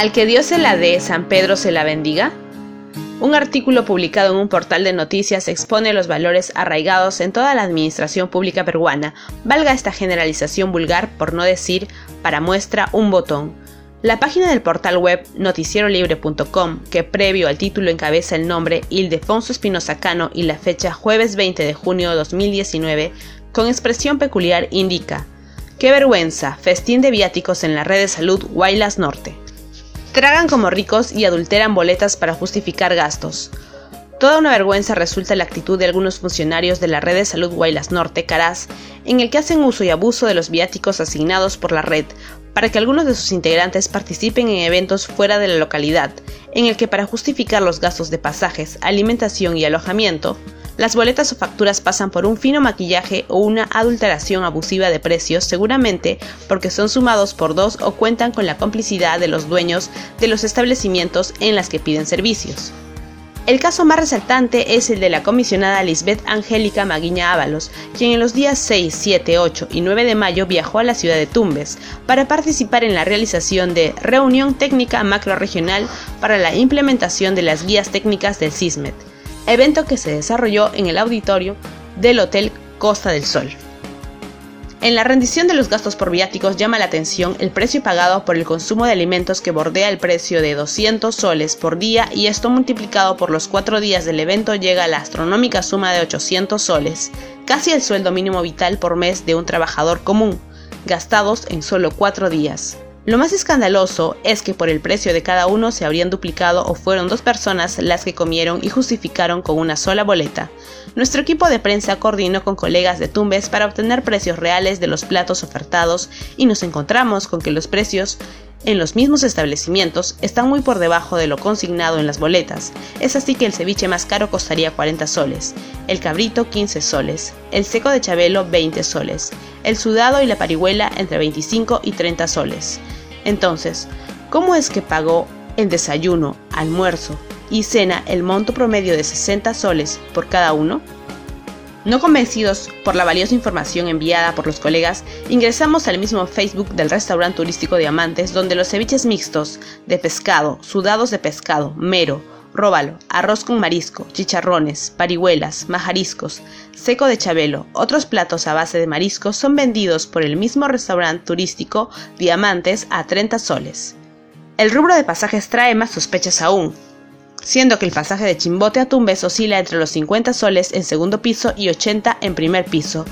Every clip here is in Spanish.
Al que Dios se la dé, San Pedro se la bendiga. Un artículo publicado en un portal de noticias expone los valores arraigados en toda la administración pública peruana, valga esta generalización vulgar por no decir para muestra un botón. La página del portal web noticierolibre.com, que previo al título encabeza el nombre Ildefonso Espinosa Cano y la fecha jueves 20 de junio de 2019, con expresión peculiar indica: ¡Qué vergüenza! Festín de viáticos en la red de salud Guaylas Norte. Tragan como ricos y adulteran boletas para justificar gastos. Toda una vergüenza resulta la actitud de algunos funcionarios de la red de salud Guaylas Norte, Caraz, en el que hacen uso y abuso de los viáticos asignados por la red para que algunos de sus integrantes participen en eventos fuera de la localidad, en el que para justificar los gastos de pasajes, alimentación y alojamiento, las boletas o facturas pasan por un fino maquillaje o una adulteración abusiva de precios, seguramente porque son sumados por dos o cuentan con la complicidad de los dueños de los establecimientos en las que piden servicios. El caso más resaltante es el de la comisionada Lisbeth Angélica Maguiña Ábalos, quien en los días 6, 7, 8 y 9 de mayo viajó a la ciudad de Tumbes para participar en la realización de Reunión Técnica Macroregional para la implementación de las guías técnicas del CISMET, evento que se desarrolló en el auditorio del Hotel Costa del Sol. En la rendición de los gastos por viáticos llama la atención el precio pagado por el consumo de alimentos que bordea el precio de 200 soles por día y esto multiplicado por los cuatro días del evento llega a la astronómica suma de 800 soles, casi el sueldo mínimo vital por mes de un trabajador común, gastados en solo cuatro días. Lo más escandaloso es que por el precio de cada uno se habrían duplicado o fueron dos personas las que comieron y justificaron con una sola boleta. Nuestro equipo de prensa coordinó con colegas de Tumbes para obtener precios reales de los platos ofertados y nos encontramos con que los precios en los mismos establecimientos están muy por debajo de lo consignado en las boletas. Es así que el ceviche más caro costaría 40 soles, el cabrito 15 soles, el seco de chabelo 20 soles, el sudado y la parihuela entre 25 y 30 soles. Entonces, ¿cómo es que pagó el desayuno, almuerzo y cena el monto promedio de 60 soles por cada uno? No convencidos por la valiosa información enviada por los colegas, ingresamos al mismo Facebook del restaurante turístico Diamantes, donde los ceviches mixtos de pescado, sudados de pescado, mero, róbalo, arroz con marisco, chicharrones, parihuelas, majariscos, seco de chabelo, otros platos a base de mariscos son vendidos por el mismo restaurante turístico Diamantes a 30 soles. El rubro de pasajes trae más sospechas aún, siendo que el pasaje de Chimbote a Tumbes oscila entre los 50 soles en segundo piso y 80 en primer piso,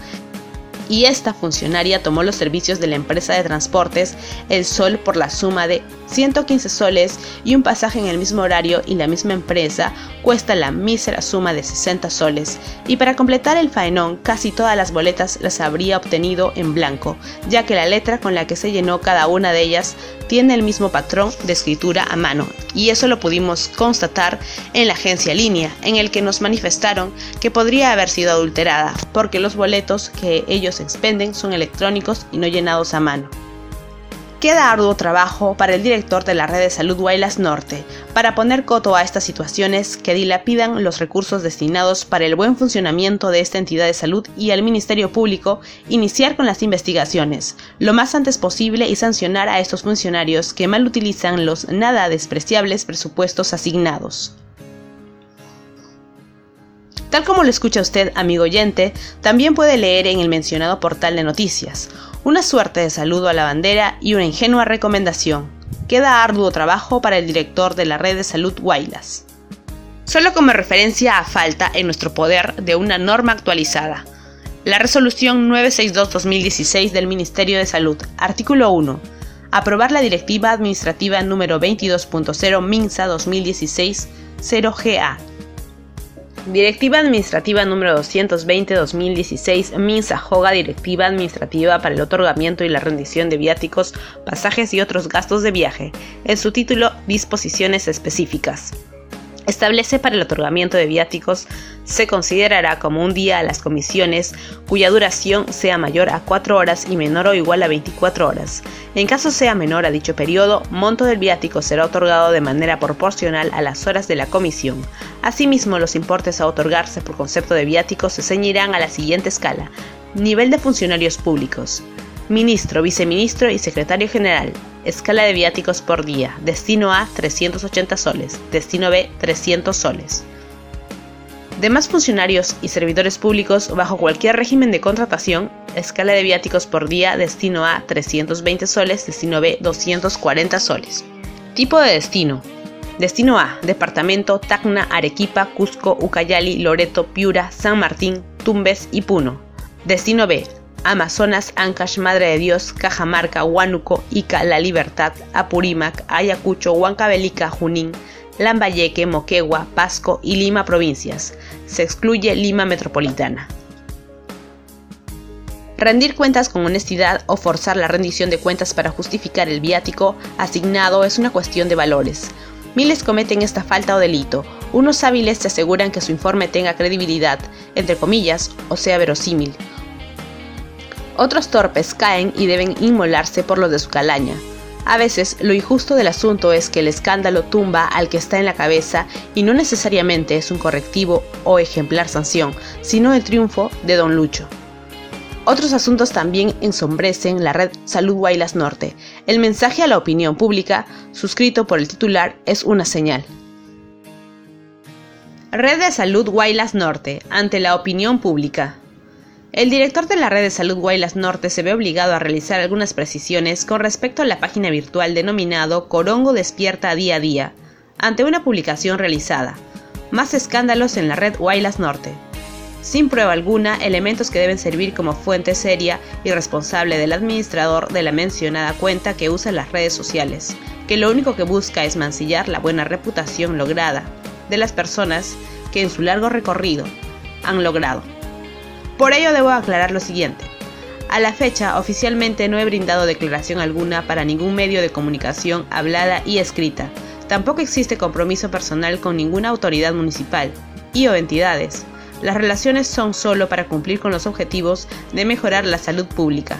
y esta funcionaria tomó los servicios de la empresa de transportes El Sol por la suma de 115 soles y un pasaje en el mismo horario y la misma empresa cuesta la mísera suma de 60 soles. Y para completar el faenón, casi todas las boletas las habría obtenido en blanco, ya que la letra con la que se llenó cada una de ellas tiene el mismo patrón de escritura a mano, y eso lo pudimos constatar en la agencia línea, en el que nos manifestaron que podría haber sido adulterada, porque los boletos que ellos expenden son electrónicos y no llenados a mano. Queda arduo trabajo para el director de la red de salud Guaylas Norte para poner coto a estas situaciones que dilapidan los recursos destinados para el buen funcionamiento de esta entidad de salud y al Ministerio Público iniciar con las investigaciones lo más antes posible y sancionar a estos funcionarios que mal utilizan los nada despreciables presupuestos asignados. Tal como lo escucha usted, amigo oyente, también puede leer en el mencionado portal de noticias una suerte de saludo a la bandera y una ingenua recomendación. Queda arduo trabajo para el director de la red de salud Guaylas. Solo como referencia a falta en nuestro poder de una norma actualizada. La resolución 962-2016 del Ministerio de Salud, artículo 1. Aprobar la Directiva Administrativa número 22.0 MINSA 2016 0GA Directiva Administrativa número 220-2016 MINSA JOGA Directiva Administrativa para el otorgamiento y la rendición de viáticos, pasajes y otros gastos de viaje. En su título, Disposiciones específicas. Establece para el otorgamiento de viáticos se considerará como un día a las comisiones cuya duración sea mayor a 4 horas y menor o igual a 24 horas. En caso sea menor a dicho periodo, monto del viático será otorgado de manera proporcional a las horas de la comisión. Asimismo, los importes a otorgarse por concepto de viáticos se ceñirán a la siguiente escala. Nivel de funcionarios públicos. Ministro, viceministro y secretario general. Escala de viáticos por día. Destino A 380 soles. Destino B 300 soles. Demás funcionarios y servidores públicos bajo cualquier régimen de contratación, escala de viáticos por día, destino A 320 soles, destino B 240 soles. Tipo de destino. Destino A, Departamento Tacna, Arequipa, Cusco, Ucayali, Loreto, Piura, San Martín, Tumbes y Puno. Destino B, Amazonas, Ancash, Madre de Dios, Cajamarca, Huánuco, Ica, La Libertad, Apurímac, Ayacucho, Huancavelica, Junín, Lambayeque, Moquegua, Pasco y Lima provincias. Se excluye Lima metropolitana. Rendir cuentas con honestidad o forzar la rendición de cuentas para justificar el viático asignado es una cuestión de valores. Miles cometen esta falta o delito. Unos hábiles se aseguran que su informe tenga credibilidad, entre comillas, o sea verosímil. Otros torpes caen y deben inmolarse por lo de su calaña. A veces lo injusto del asunto es que el escándalo tumba al que está en la cabeza y no necesariamente es un correctivo o ejemplar sanción, sino el triunfo de Don Lucho. Otros asuntos también ensombrecen la red Salud Guaylas Norte. El mensaje a la opinión pública, suscrito por el titular, es una señal. Red de Salud Guaylas Norte, ante la opinión pública. El director de la red de salud Guaylas Norte se ve obligado a realizar algunas precisiones con respecto a la página virtual denominado Corongo despierta día a día, ante una publicación realizada. Más escándalos en la red Guaylas Norte. Sin prueba alguna, elementos que deben servir como fuente seria y responsable del administrador de la mencionada cuenta que usa las redes sociales, que lo único que busca es mancillar la buena reputación lograda de las personas que en su largo recorrido han logrado por ello debo aclarar lo siguiente. A la fecha, oficialmente no he brindado declaración alguna para ningún medio de comunicación hablada y escrita. Tampoco existe compromiso personal con ninguna autoridad municipal y o entidades. Las relaciones son solo para cumplir con los objetivos de mejorar la salud pública.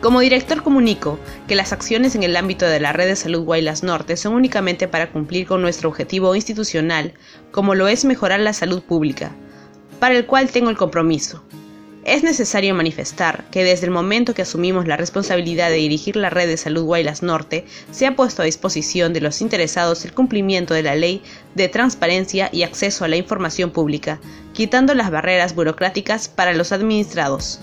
Como director comunico que las acciones en el ámbito de la red de salud Guaylas Norte son únicamente para cumplir con nuestro objetivo institucional, como lo es mejorar la salud pública, para el cual tengo el compromiso. Es necesario manifestar que desde el momento que asumimos la responsabilidad de dirigir la red de salud Guaylas Norte, se ha puesto a disposición de los interesados el cumplimiento de la ley de transparencia y acceso a la información pública, quitando las barreras burocráticas para los administrados.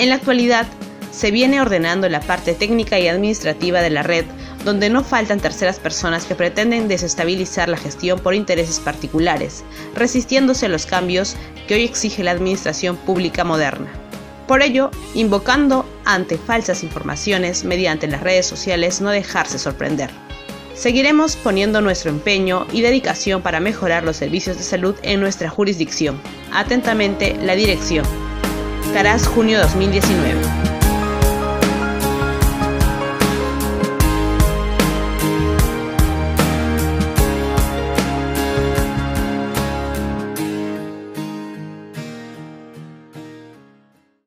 En la actualidad, se viene ordenando la parte técnica y administrativa de la red donde no faltan terceras personas que pretenden desestabilizar la gestión por intereses particulares, resistiéndose a los cambios que hoy exige la administración pública moderna. Por ello, invocando ante falsas informaciones mediante las redes sociales no dejarse sorprender. Seguiremos poniendo nuestro empeño y dedicación para mejorar los servicios de salud en nuestra jurisdicción. Atentamente, la dirección. Caraz, junio 2019.